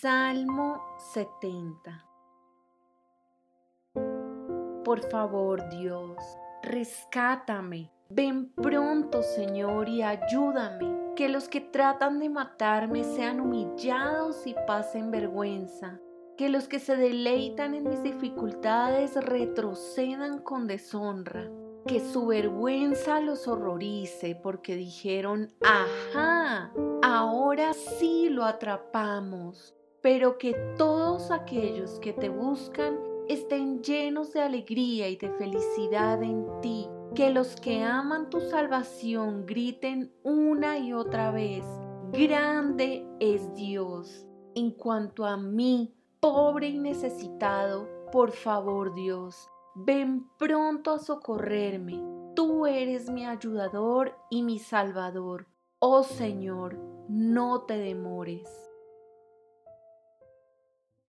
Salmo 70 Por favor, Dios, rescátame. Ven pronto, Señor, y ayúdame. Que los que tratan de matarme sean humillados y pasen vergüenza. Que los que se deleitan en mis dificultades retrocedan con deshonra. Que su vergüenza los horrorice porque dijeron, ajá, ahora sí lo atrapamos. Pero que todos aquellos que te buscan estén llenos de alegría y de felicidad en ti. Que los que aman tu salvación griten una y otra vez, grande es Dios. En cuanto a mí, pobre y necesitado, por favor Dios, ven pronto a socorrerme. Tú eres mi ayudador y mi salvador. Oh Señor, no te demores.